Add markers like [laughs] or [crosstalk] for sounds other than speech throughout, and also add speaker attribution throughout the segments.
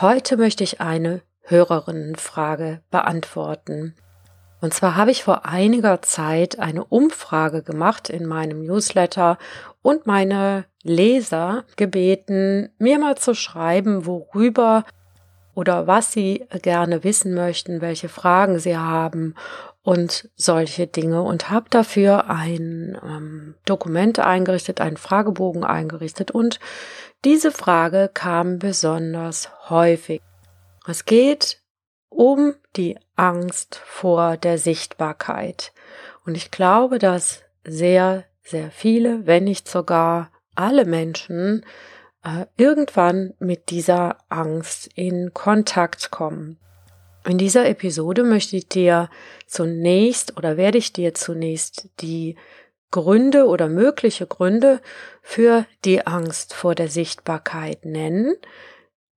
Speaker 1: Heute möchte ich eine Hörerinnenfrage beantworten. Und zwar habe ich vor einiger Zeit eine Umfrage gemacht in meinem Newsletter und meine Leser gebeten, mir mal zu schreiben, worüber oder was sie gerne wissen möchten, welche Fragen sie haben und solche Dinge und habe dafür ein ähm, Dokument eingerichtet, einen Fragebogen eingerichtet und diese Frage kam besonders häufig. Es geht um die Angst vor der Sichtbarkeit. Und ich glaube, dass sehr, sehr viele, wenn nicht sogar alle Menschen äh, irgendwann mit dieser Angst in Kontakt kommen. In dieser Episode möchte ich dir zunächst oder werde ich dir zunächst die Gründe oder mögliche Gründe für die Angst vor der Sichtbarkeit nennen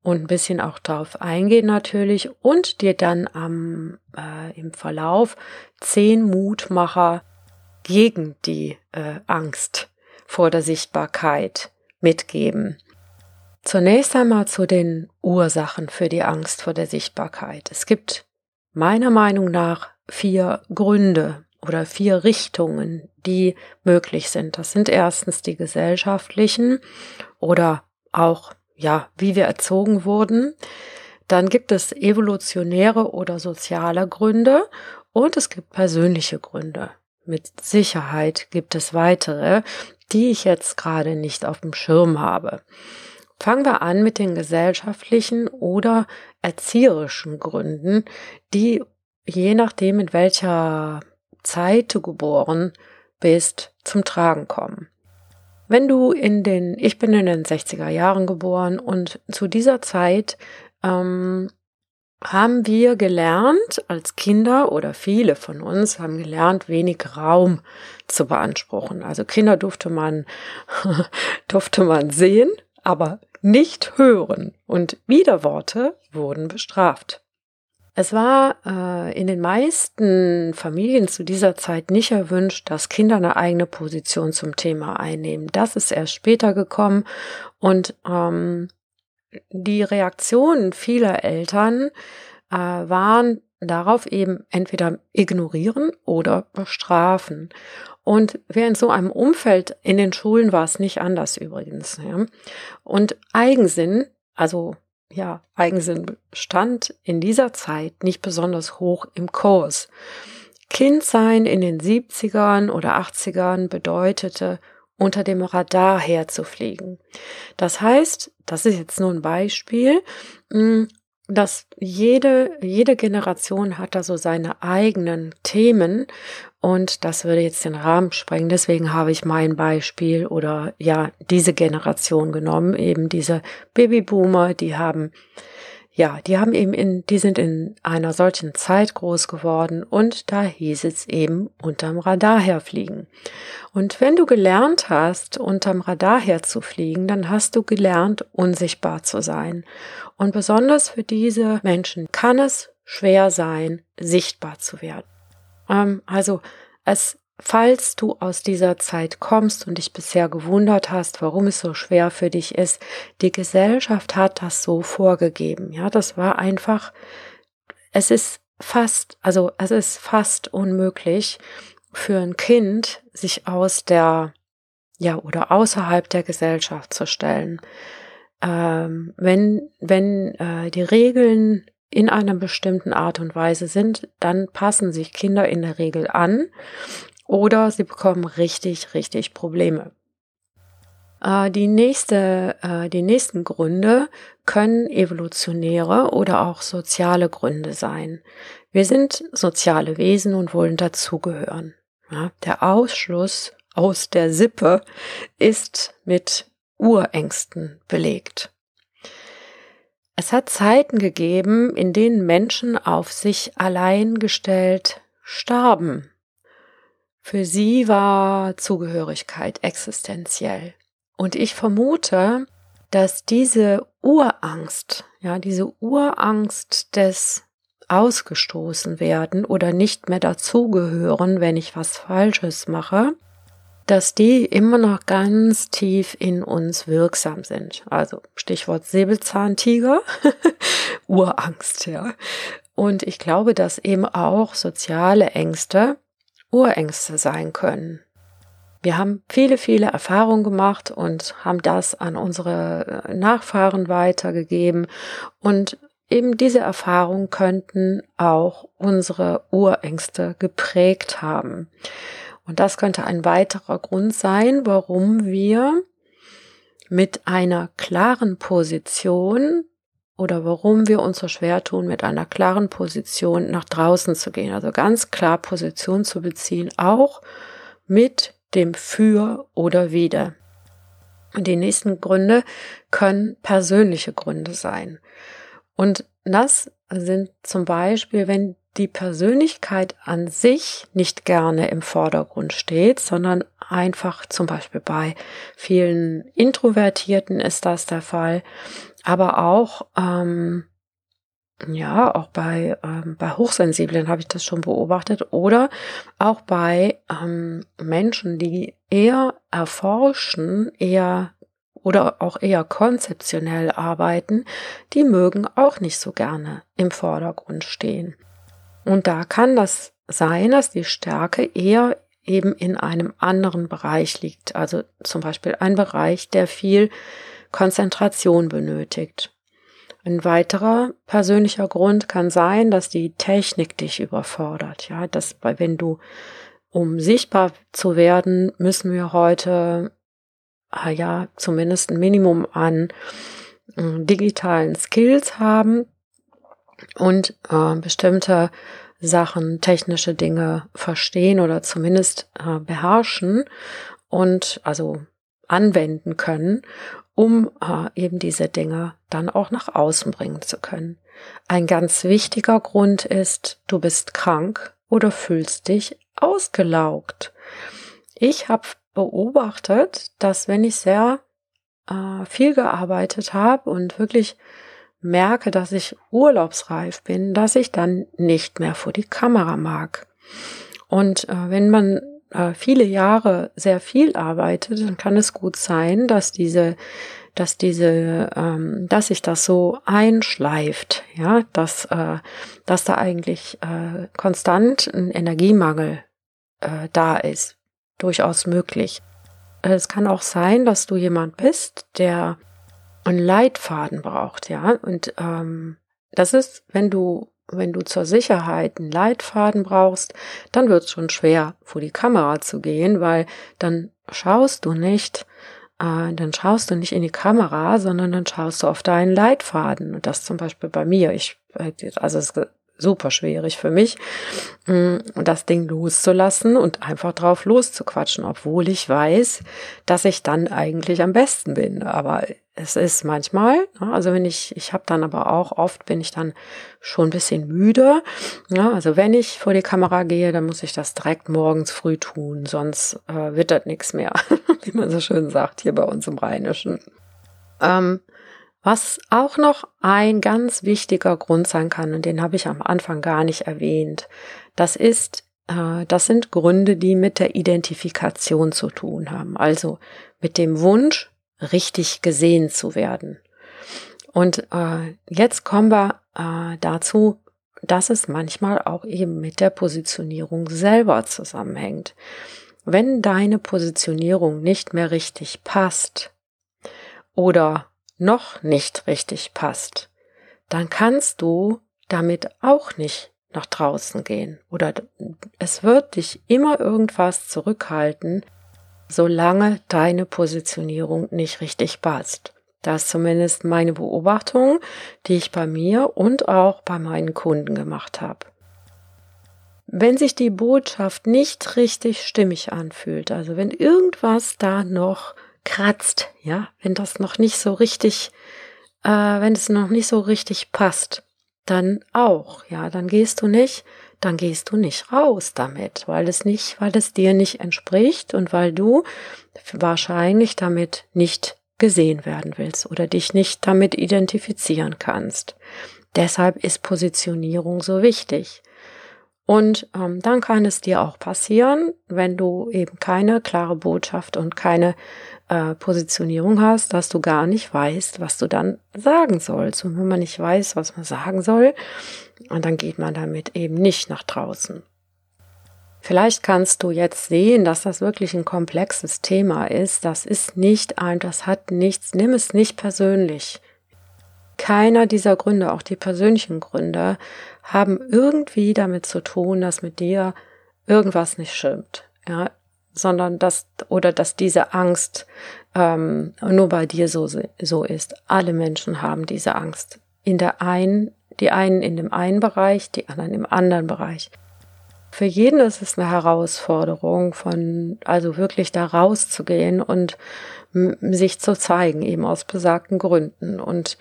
Speaker 1: und ein bisschen auch darauf eingehen natürlich und dir dann am, äh, im Verlauf zehn Mutmacher gegen die äh, Angst vor der Sichtbarkeit mitgeben. Zunächst einmal zu den Ursachen für die Angst vor der Sichtbarkeit. Es gibt meiner Meinung nach vier Gründe oder vier Richtungen, die möglich sind. Das sind erstens die gesellschaftlichen oder auch, ja, wie wir erzogen wurden. Dann gibt es evolutionäre oder soziale Gründe und es gibt persönliche Gründe. Mit Sicherheit gibt es weitere, die ich jetzt gerade nicht auf dem Schirm habe. Fangen wir an mit den gesellschaftlichen oder erzieherischen Gründen, die je nachdem, in welcher Zeit du geboren bist, zum Tragen kommen. Wenn du in den, ich bin in den 60er Jahren geboren und zu dieser Zeit ähm, haben wir gelernt als Kinder oder viele von uns haben gelernt, wenig Raum zu beanspruchen. Also Kinder durfte man, [laughs] durfte man sehen, aber nicht hören und Widerworte wurden bestraft. Es war äh, in den meisten Familien zu dieser Zeit nicht erwünscht, dass Kinder eine eigene Position zum Thema einnehmen. Das ist erst später gekommen und ähm, die Reaktionen vieler Eltern äh, waren darauf eben entweder ignorieren oder bestrafen. Und wer in so einem Umfeld, in den Schulen war es nicht anders übrigens. Ja. Und Eigensinn, also ja, Eigensinn stand in dieser Zeit nicht besonders hoch im Kurs. Kindsein in den 70ern oder 80ern bedeutete, unter dem Radar herzufliegen. Das heißt, das ist jetzt nur ein Beispiel, hm, dass jede, jede Generation hat da so seine eigenen Themen und das würde jetzt den Rahmen sprengen. Deswegen habe ich mein Beispiel oder ja, diese Generation genommen, eben diese Babyboomer, die haben ja, die haben eben in, die sind in einer solchen Zeit groß geworden und da hieß es eben unterm Radar herfliegen. Und wenn du gelernt hast, unterm Radar herzufliegen, dann hast du gelernt, unsichtbar zu sein. Und besonders für diese Menschen kann es schwer sein, sichtbar zu werden. Ähm, also es Falls du aus dieser Zeit kommst und dich bisher gewundert hast, warum es so schwer für dich ist, die Gesellschaft hat das so vorgegeben. Ja, das war einfach, es ist fast, also es ist fast unmöglich für ein Kind, sich aus der, ja, oder außerhalb der Gesellschaft zu stellen. Ähm, wenn, wenn äh, die Regeln in einer bestimmten Art und Weise sind, dann passen sich Kinder in der Regel an oder sie bekommen richtig, richtig Probleme. Äh, die, nächste, äh, die nächsten Gründe können evolutionäre oder auch soziale Gründe sein. Wir sind soziale Wesen und wollen dazugehören. Der Ausschluss aus der Sippe ist mit Urängsten belegt. Es hat Zeiten gegeben, in denen Menschen auf sich allein gestellt starben. Für sie war Zugehörigkeit existenziell. Und ich vermute, dass diese Urangst, ja, diese Urangst des ausgestoßen werden oder nicht mehr dazugehören, wenn ich was Falsches mache, dass die immer noch ganz tief in uns wirksam sind. Also Stichwort Säbelzahntiger, [laughs] Urangst, ja. Und ich glaube, dass eben auch soziale Ängste Urängste sein können. Wir haben viele, viele Erfahrungen gemacht und haben das an unsere Nachfahren weitergegeben und eben diese Erfahrungen könnten auch unsere Urängste geprägt haben. Und das könnte ein weiterer Grund sein, warum wir mit einer klaren Position oder warum wir uns so schwer tun, mit einer klaren Position nach draußen zu gehen. Also ganz klar Position zu beziehen, auch mit dem Für oder Wider. Und die nächsten Gründe können persönliche Gründe sein. Und das sind zum Beispiel, wenn die Persönlichkeit an sich nicht gerne im Vordergrund steht, sondern einfach zum Beispiel bei vielen Introvertierten ist das der Fall, aber auch ähm, ja auch bei ähm, bei Hochsensiblen habe ich das schon beobachtet oder auch bei ähm, Menschen, die eher erforschen, eher oder auch eher konzeptionell arbeiten, die mögen auch nicht so gerne im Vordergrund stehen. Und da kann das sein, dass die Stärke eher eben in einem anderen Bereich liegt. Also zum Beispiel ein Bereich, der viel Konzentration benötigt. Ein weiterer persönlicher Grund kann sein, dass die Technik dich überfordert. Ja, dass, wenn du, um sichtbar zu werden, müssen wir heute Ah ja, zumindest ein Minimum an äh, digitalen Skills haben und äh, bestimmte Sachen, technische Dinge verstehen oder zumindest äh, beherrschen und also anwenden können, um äh, eben diese Dinge dann auch nach außen bringen zu können. Ein ganz wichtiger Grund ist, du bist krank oder fühlst dich ausgelaugt. Ich habe beobachtet, dass wenn ich sehr äh, viel gearbeitet habe und wirklich merke, dass ich urlaubsreif bin, dass ich dann nicht mehr vor die Kamera mag. Und äh, wenn man äh, viele Jahre sehr viel arbeitet, dann kann es gut sein, dass diese dass diese, ähm, dass sich das so einschleift, ja, dass, äh, dass da eigentlich äh, konstant ein Energiemangel äh, da ist durchaus möglich. Es kann auch sein, dass du jemand bist, der einen Leitfaden braucht, ja. Und ähm, das ist, wenn du, wenn du zur Sicherheit einen Leitfaden brauchst, dann wird es schon schwer, vor die Kamera zu gehen, weil dann schaust du nicht, äh, dann schaust du nicht in die Kamera, sondern dann schaust du auf deinen Leitfaden. Und das zum Beispiel bei mir. Ich, äh, also es super schwierig für mich, mm, das Ding loszulassen und einfach drauf loszuquatschen, obwohl ich weiß, dass ich dann eigentlich am besten bin. Aber es ist manchmal, ne, also wenn ich, ich habe dann aber auch oft bin ich dann schon ein bisschen müde. Ja, also wenn ich vor die Kamera gehe, dann muss ich das direkt morgens früh tun, sonst äh, wird nichts mehr, [laughs] wie man so schön sagt hier bei uns im Rheinischen. Ähm, was auch noch ein ganz wichtiger Grund sein kann, und den habe ich am Anfang gar nicht erwähnt, das ist, äh, das sind Gründe, die mit der Identifikation zu tun haben, also mit dem Wunsch, richtig gesehen zu werden. Und äh, jetzt kommen wir äh, dazu, dass es manchmal auch eben mit der Positionierung selber zusammenhängt. Wenn deine Positionierung nicht mehr richtig passt oder noch nicht richtig passt, dann kannst du damit auch nicht nach draußen gehen oder es wird dich immer irgendwas zurückhalten, solange deine Positionierung nicht richtig passt. Das ist zumindest meine Beobachtung, die ich bei mir und auch bei meinen Kunden gemacht habe. Wenn sich die Botschaft nicht richtig stimmig anfühlt, also wenn irgendwas da noch kratzt, ja, wenn das noch nicht so richtig äh, wenn es noch nicht so richtig passt, dann auch, ja, dann gehst du nicht, dann gehst du nicht raus damit, weil es nicht, weil es dir nicht entspricht und weil du wahrscheinlich damit nicht gesehen werden willst oder dich nicht damit identifizieren kannst. Deshalb ist Positionierung so wichtig. Und ähm, dann kann es dir auch passieren, wenn du eben keine klare Botschaft und keine äh, Positionierung hast, dass du gar nicht weißt, was du dann sagen sollst. Und wenn man nicht weiß, was man sagen soll, und dann geht man damit eben nicht nach draußen. Vielleicht kannst du jetzt sehen, dass das wirklich ein komplexes Thema ist. Das ist nicht ein, das hat nichts, nimm es nicht persönlich. Keiner dieser Gründe, auch die persönlichen Gründe, haben irgendwie damit zu tun, dass mit dir irgendwas nicht stimmt, ja, sondern dass oder dass diese Angst ähm, nur bei dir so so ist. Alle Menschen haben diese Angst. In der einen, die einen in dem einen Bereich, die anderen im anderen Bereich. Für jeden ist es eine Herausforderung, von also wirklich da rauszugehen und sich zu zeigen, eben aus besagten Gründen. Und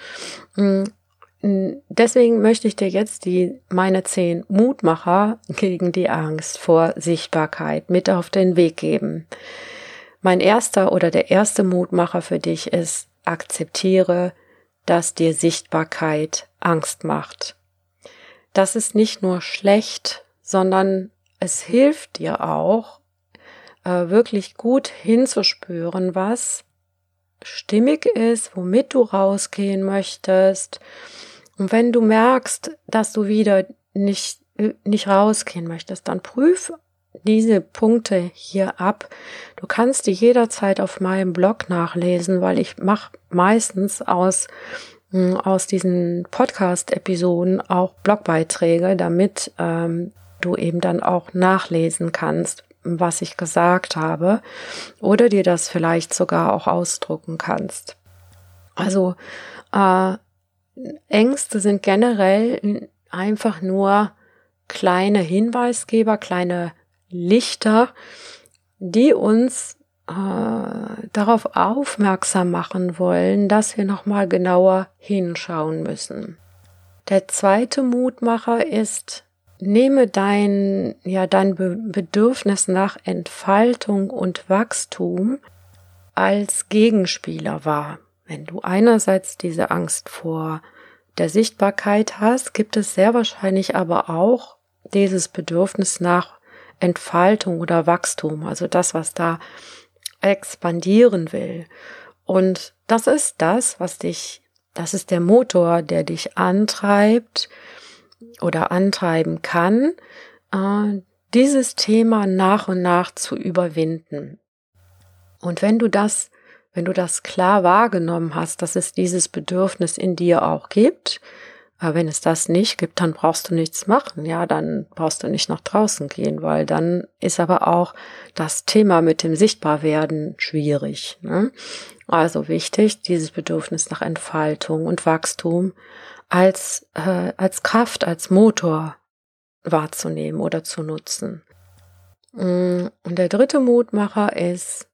Speaker 1: deswegen möchte ich dir jetzt die meine zehn Mutmacher gegen die Angst vor Sichtbarkeit mit auf den Weg geben. Mein erster oder der erste Mutmacher für dich ist, akzeptiere, dass dir Sichtbarkeit Angst macht. Das ist nicht nur schlecht, sondern es hilft dir auch, äh, wirklich gut hinzuspüren, was stimmig ist, womit du rausgehen möchtest. Und wenn du merkst, dass du wieder nicht, nicht rausgehen möchtest, dann prüf diese Punkte hier ab. Du kannst die jederzeit auf meinem Blog nachlesen, weil ich mache meistens aus hm, aus diesen Podcast-Episoden auch Blogbeiträge, damit ähm, du eben dann auch nachlesen kannst, was ich gesagt habe oder dir das vielleicht sogar auch ausdrucken kannst. Also äh, Ängste sind generell einfach nur kleine Hinweisgeber, kleine Lichter, die uns äh, darauf aufmerksam machen wollen, dass wir nochmal genauer hinschauen müssen. Der zweite Mutmacher ist, Nehme dein, ja, dein Bedürfnis nach Entfaltung und Wachstum als Gegenspieler wahr. Wenn du einerseits diese Angst vor der Sichtbarkeit hast, gibt es sehr wahrscheinlich aber auch dieses Bedürfnis nach Entfaltung oder Wachstum, also das, was da expandieren will. Und das ist das, was dich, das ist der Motor, der dich antreibt, oder antreiben kann, äh, dieses Thema nach und nach zu überwinden. Und wenn du das, wenn du das klar wahrgenommen hast, dass es dieses Bedürfnis in dir auch gibt, aber wenn es das nicht gibt, dann brauchst du nichts machen. Ja, dann brauchst du nicht nach draußen gehen, weil dann ist aber auch das Thema mit dem Sichtbarwerden schwierig. Ne? Also wichtig, dieses Bedürfnis nach Entfaltung und Wachstum als, äh, als Kraft, als Motor wahrzunehmen oder zu nutzen. Mm, und der dritte Mutmacher ist,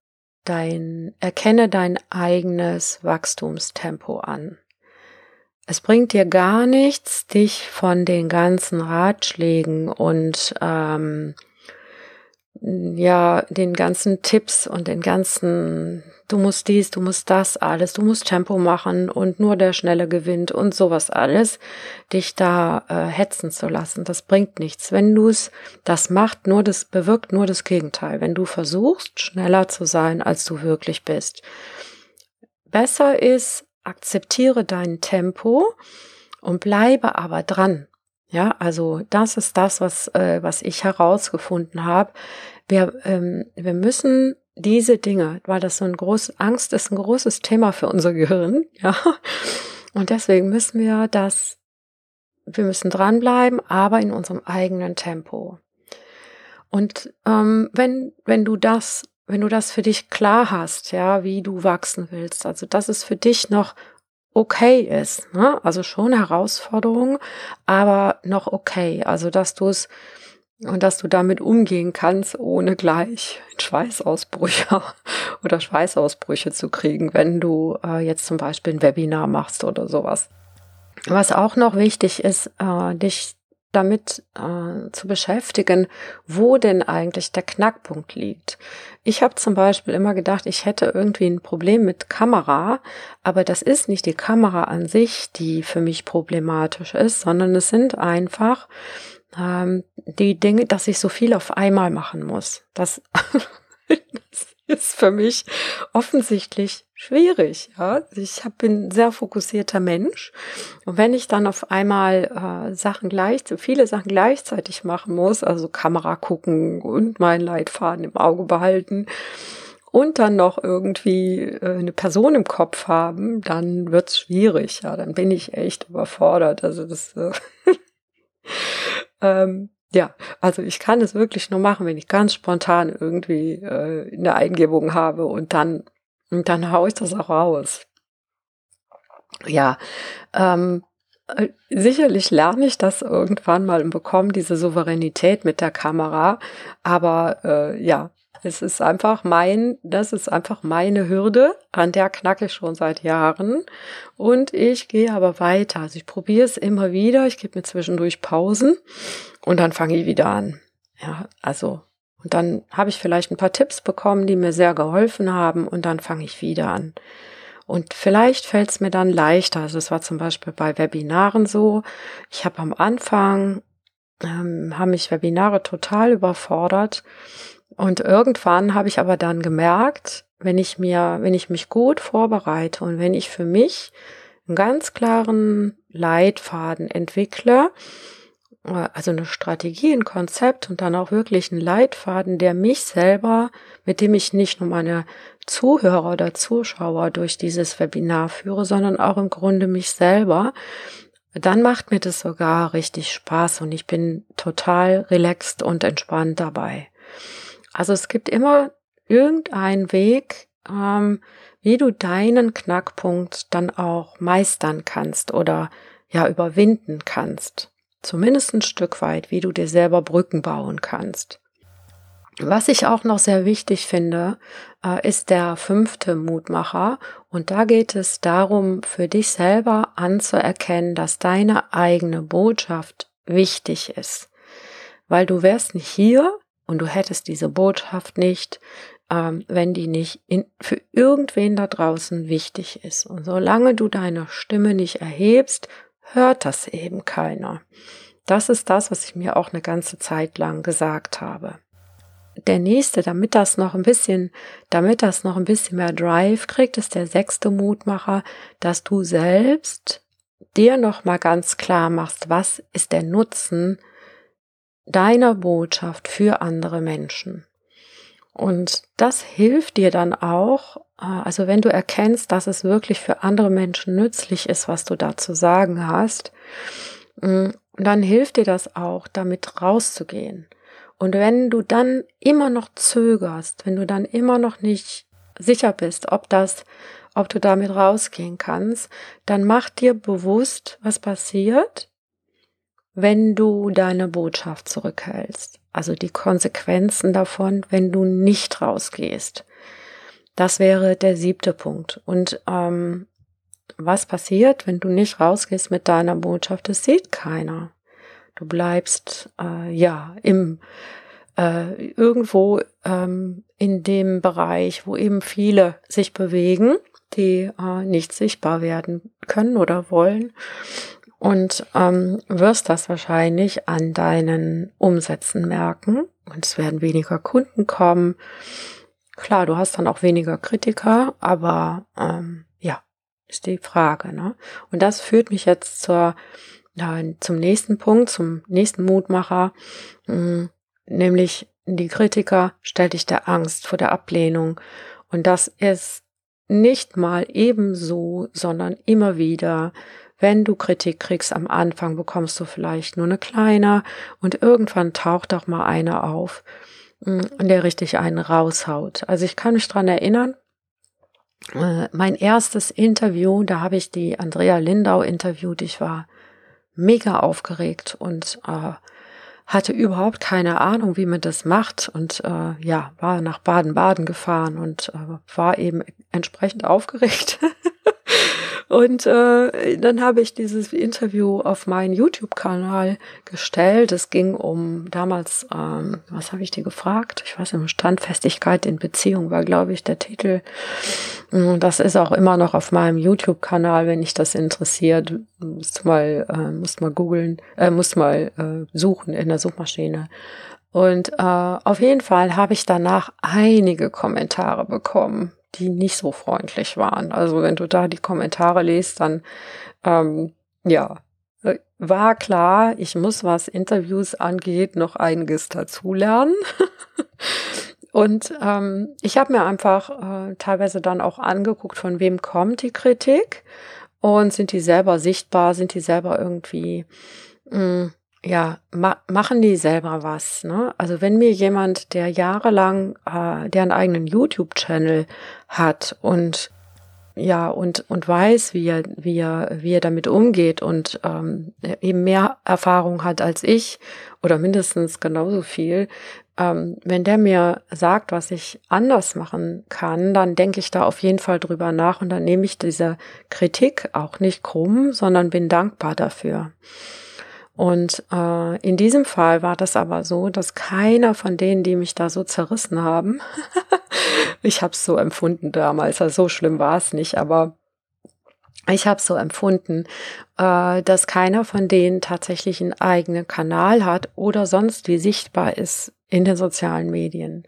Speaker 1: dein, erkenne dein eigenes Wachstumstempo an. Es bringt dir gar nichts, dich von den ganzen Ratschlägen und ähm, ja, den ganzen Tipps und den ganzen, du musst dies, du musst das alles, du musst Tempo machen und nur der Schnelle gewinnt und sowas alles, dich da äh, hetzen zu lassen. Das bringt nichts. Wenn du es, das macht nur das, bewirkt nur das Gegenteil. Wenn du versuchst, schneller zu sein, als du wirklich bist. Besser ist, akzeptiere dein Tempo und bleibe aber dran. Ja, also das ist das, was, äh, was ich herausgefunden habe. Wir, ähm, wir müssen diese Dinge, weil das so ein groß, Angst ist ein großes Thema für unser Gehirn, [laughs] ja. Und deswegen müssen wir das, wir müssen dranbleiben, aber in unserem eigenen Tempo. Und ähm, wenn, wenn du das, wenn du das für dich klar hast, ja, wie du wachsen willst, also dass es für dich noch okay ist, ne? also schon Herausforderung, aber noch okay, also dass du es und dass du damit umgehen kannst, ohne gleich Schweißausbrüche [laughs] oder Schweißausbrüche zu kriegen, wenn du äh, jetzt zum Beispiel ein Webinar machst oder sowas. Was auch noch wichtig ist, äh, dich damit äh, zu beschäftigen, wo denn eigentlich der Knackpunkt liegt. Ich habe zum Beispiel immer gedacht, ich hätte irgendwie ein Problem mit Kamera, aber das ist nicht die Kamera an sich, die für mich problematisch ist, sondern es sind einfach ähm, die Dinge, dass ich so viel auf einmal machen muss. Das, [laughs] das ist für mich offensichtlich schwierig. Ja? Ich hab, bin ein sehr fokussierter Mensch. Und wenn ich dann auf einmal äh, Sachen gleich, viele Sachen gleichzeitig machen muss, also Kamera gucken und meinen Leitfaden im Auge behalten und dann noch irgendwie äh, eine Person im Kopf haben, dann wird's schwierig. Ja, dann bin ich echt überfordert. Also das äh, [laughs] ähm, ja, also ich kann es wirklich nur machen, wenn ich ganz spontan irgendwie äh, eine Eingebung habe und dann, und dann haue ich das auch raus. Ja, ähm, äh, sicherlich lerne ich das irgendwann mal und bekomme diese Souveränität mit der Kamera, aber äh, ja, es ist einfach mein, das ist einfach meine Hürde, an der knacke ich schon seit Jahren. Und ich gehe aber weiter. Also ich probiere es immer wieder. Ich gebe mir zwischendurch Pausen und dann fange ich wieder an. Ja, also, und dann habe ich vielleicht ein paar Tipps bekommen, die mir sehr geholfen haben und dann fange ich wieder an. Und vielleicht fällt es mir dann leichter. Also es war zum Beispiel bei Webinaren so. Ich habe am Anfang, ähm, haben mich Webinare total überfordert und irgendwann habe ich aber dann gemerkt, wenn ich mir, wenn ich mich gut vorbereite und wenn ich für mich einen ganz klaren Leitfaden entwickle, äh, also eine Strategie, ein Konzept und dann auch wirklich einen Leitfaden, der mich selber, mit dem ich nicht nur meine Zuhörer oder Zuschauer durch dieses Webinar führe, sondern auch im Grunde mich selber, dann macht mir das sogar richtig Spaß und ich bin total relaxed und entspannt dabei. Also es gibt immer irgendeinen Weg, ähm, wie du deinen Knackpunkt dann auch meistern kannst oder ja überwinden kannst. Zumindest ein Stück weit, wie du dir selber Brücken bauen kannst. Was ich auch noch sehr wichtig finde, äh, ist der fünfte Mutmacher. Und da geht es darum, für dich selber anzuerkennen, dass deine eigene Botschaft wichtig ist. Weil du wärst nicht hier, und du hättest diese Botschaft nicht, ähm, wenn die nicht in, für irgendwen da draußen wichtig ist. Und solange du deine Stimme nicht erhebst, hört das eben keiner. Das ist das, was ich mir auch eine ganze Zeit lang gesagt habe. Der nächste, damit das noch ein bisschen, damit das noch ein bisschen mehr Drive kriegt, ist der sechste Mutmacher, dass du selbst dir noch mal ganz klar machst, was ist der Nutzen deiner Botschaft für andere Menschen. Und das hilft dir dann auch, äh, also wenn du erkennst, dass es wirklich für andere Menschen nützlich ist, was du da zu sagen hast, mm, dann hilft dir das auch, damit rauszugehen. Und wenn du dann immer noch zögerst, wenn du dann immer noch nicht sicher bist, ob das, ob du damit rausgehen kannst, dann mach dir bewusst, was passiert, wenn du deine Botschaft zurückhältst. Also die Konsequenzen davon, wenn du nicht rausgehst. Das wäre der siebte Punkt. Und ähm, was passiert, wenn du nicht rausgehst mit deiner Botschaft? Das sieht keiner. Du bleibst äh, ja im äh, irgendwo ähm, in dem Bereich, wo eben viele sich bewegen, die äh, nicht sichtbar werden können oder wollen und ähm, wirst das wahrscheinlich an deinen Umsätzen merken und es werden weniger Kunden kommen. Klar, du hast dann auch weniger Kritiker, aber ähm, ja, ist die Frage. Ne? Und das führt mich jetzt zur, ja, zum nächsten Punkt, zum nächsten Mutmacher, mh, hm, nämlich die Kritiker stellt dich der Angst vor der Ablehnung. Und das ist nicht mal ebenso, sondern immer wieder wenn du Kritik kriegst am Anfang, bekommst du vielleicht nur eine kleine und irgendwann taucht auch mal eine auf, mm, der richtig einen raushaut. Also ich kann mich dran erinnern, äh, mein erstes Interview, da habe ich die Andrea Lindau interviewt. Ich war mega aufgeregt und äh, hatte überhaupt keine Ahnung, wie man das macht und äh, ja, war nach Baden-Baden gefahren und äh, war eben entsprechend aufgeregt. [laughs] Und äh, dann habe ich dieses Interview auf meinen YouTube-Kanal gestellt. Es ging um damals, ähm, was habe ich dir gefragt? Ich weiß nicht, Standfestigkeit in Beziehung war, glaube ich, der Titel. Mm, das ist auch immer noch auf meinem YouTube-Kanal, wenn dich das interessiert. Musst mal, äh, musst mal googeln, äh, musst mal äh, suchen in der Suchmaschine. Und äh, auf jeden Fall habe ich danach einige Kommentare bekommen die nicht so freundlich waren. Also wenn du da die Kommentare liest, dann ähm, ja, äh, war klar, ich muss, was Interviews angeht, noch einiges dazulernen. [laughs] Und ähm, ich habe mir einfach äh, teilweise dann auch angeguckt, von wem kommt die Kritik und sind die selber sichtbar, sind die selber irgendwie mh, mm, ja, ma machen die selber was. Ne? Also wenn mir jemand, der jahrelang, äh, der einen eigenen YouTube-Channel hat und ja und und weiß, wie er wie er wie er damit umgeht und ähm, eben mehr Erfahrung hat als ich oder mindestens genauso viel, ähm, wenn der mir sagt, was ich anders machen kann, dann denke ich da auf jeden Fall drüber nach und dann nehme ich diese Kritik auch nicht krumm, sondern bin dankbar dafür. Und äh, in diesem Fall war das aber so, dass keiner von denen, die mich da so zerrissen haben, [laughs] ich habe es so empfunden damals, also so schlimm war es nicht, aber ich habe so empfunden, äh, dass keiner von denen tatsächlich einen eigenen Kanal hat oder sonst wie sichtbar ist in den sozialen Medien.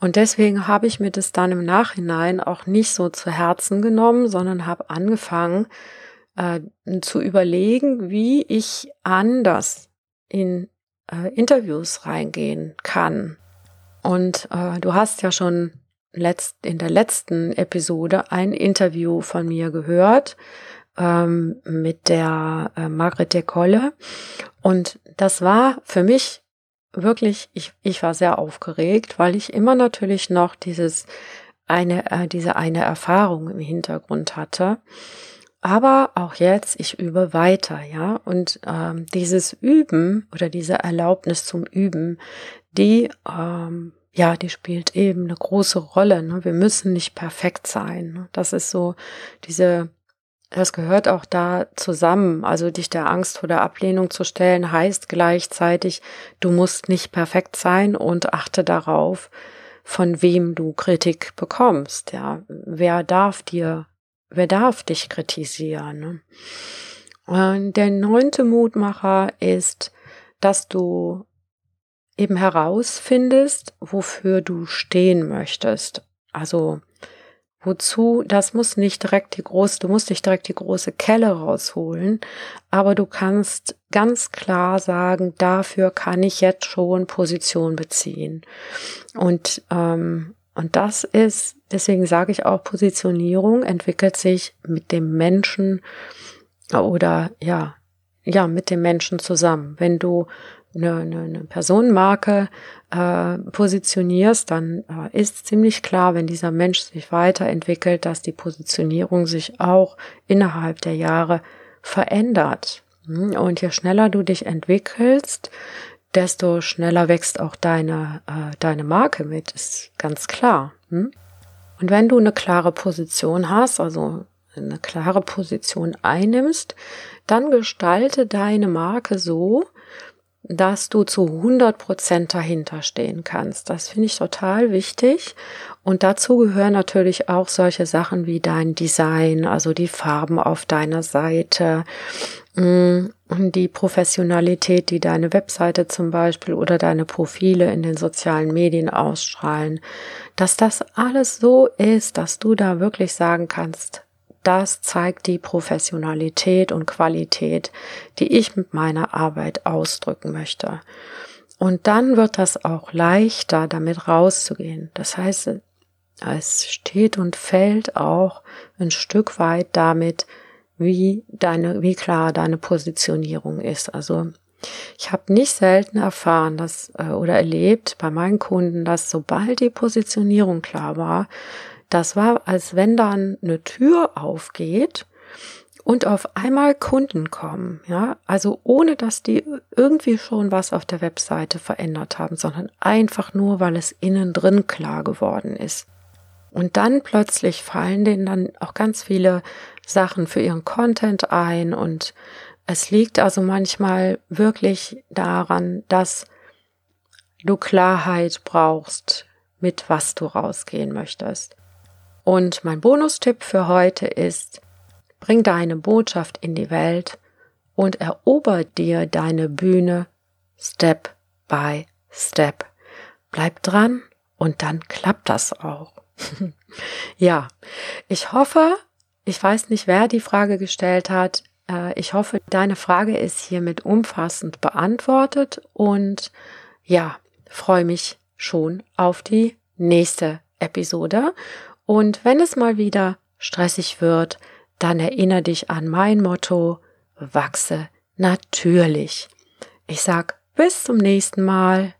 Speaker 1: Und deswegen habe ich mir das dann im Nachhinein auch nicht so zu Herzen genommen, sondern habe angefangen, äh, zu überlegen, wie ich anders in äh, Interviews reingehen kann. Und äh, du hast ja schon letzt, in der letzten Episode ein Interview von mir gehört ähm, mit der äh, Margrethe Kolle. Und das war für mich wirklich, ich, ich war sehr aufgeregt, weil ich immer natürlich noch dieses eine, äh, diese eine Erfahrung im Hintergrund hatte. Aber auch jetzt, ich übe weiter, ja. Und ähm, dieses Üben oder diese Erlaubnis zum Üben, die, ähm, ja, die spielt eben eine große Rolle. Ne? Wir müssen nicht perfekt sein. Ne? Das ist so diese, das gehört auch da zusammen. Also dich der Angst vor der Ablehnung zu stellen, heißt gleichzeitig, du musst nicht perfekt sein und achte darauf, von wem du Kritik bekommst. Ja, wer darf dir wer darf dich kritisieren? Ne? Und der neunte Mutmacher ist, dass du eben herausfindest, wofür du stehen möchtest. Also wozu, das muss nicht direkt die große, du musst nicht direkt die große Kelle rausholen, aber du kannst ganz klar sagen, dafür kann ich jetzt schon Position beziehen. Und ähm, und das ist, deswegen sage ich auch, Positionierung entwickelt sich mit dem Menschen oder ja, ja, mit dem Menschen zusammen. Wenn du eine, eine, eine Personenmarke äh, positionierst, dann äh, ist ziemlich klar, wenn dieser Mensch sich weiterentwickelt, dass die Positionierung sich auch innerhalb der Jahre verändert. Hm? Und je schneller du dich entwickelst, desto schneller wächst auch deine, äh, deine Marke mit, ist ganz klar. Hm? Und wenn du eine klare Position hast, also eine klare Position einnimmst, dann gestalte deine Marke so, dass du zu 100 Prozent dahinter stehen kannst. Das finde ich total wichtig. Und dazu gehören natürlich auch solche Sachen wie dein Design, also die Farben auf deiner Seite, mm, die Professionalität, die deine Webseite zum Beispiel oder deine Profile in den sozialen Medien ausstrahlen, dass das alles so ist, dass du da wirklich sagen kannst, das zeigt die Professionalität und Qualität, die ich mit meiner Arbeit ausdrücken möchte. Und dann wird das auch leichter, damit rauszugehen. Das heißt, es steht und fällt auch ein Stück weit damit, wie deine, wie klar deine Positionierung ist. Also ich habe nicht selten erfahren, dass äh, oder erlebt bei meinen Kunden, dass sobald die Positionierung klar war, das war, als wenn dann eine Tür aufgeht und auf einmal Kunden kommen, ja, also ohne dass die irgendwie schon was auf der Webseite verändert haben, sondern einfach nur, weil es innen drin klar geworden ist. Und dann plötzlich fallen denen dann auch ganz viele Sachen für ihren Content ein und es liegt also manchmal wirklich daran, dass du Klarheit brauchst, mit was du rausgehen möchtest. Und mein Bonustipp für heute ist, bring deine Botschaft in die Welt und erober dir deine Bühne Step by Step. Bleib dran und dann klappt das auch. [laughs] ja, ich hoffe, ich weiß nicht, wer die Frage gestellt hat. Äh, ich hoffe, deine Frage ist hiermit umfassend beantwortet und ja, freue mich schon auf die nächste Episode. Und wenn es mal wieder stressig wird, dann erinnere dich an mein Motto, wachse natürlich. Ich sag bis zum nächsten Mal.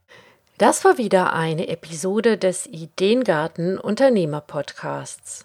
Speaker 1: Das war wieder eine Episode des Ideengarten Unternehmer Podcasts.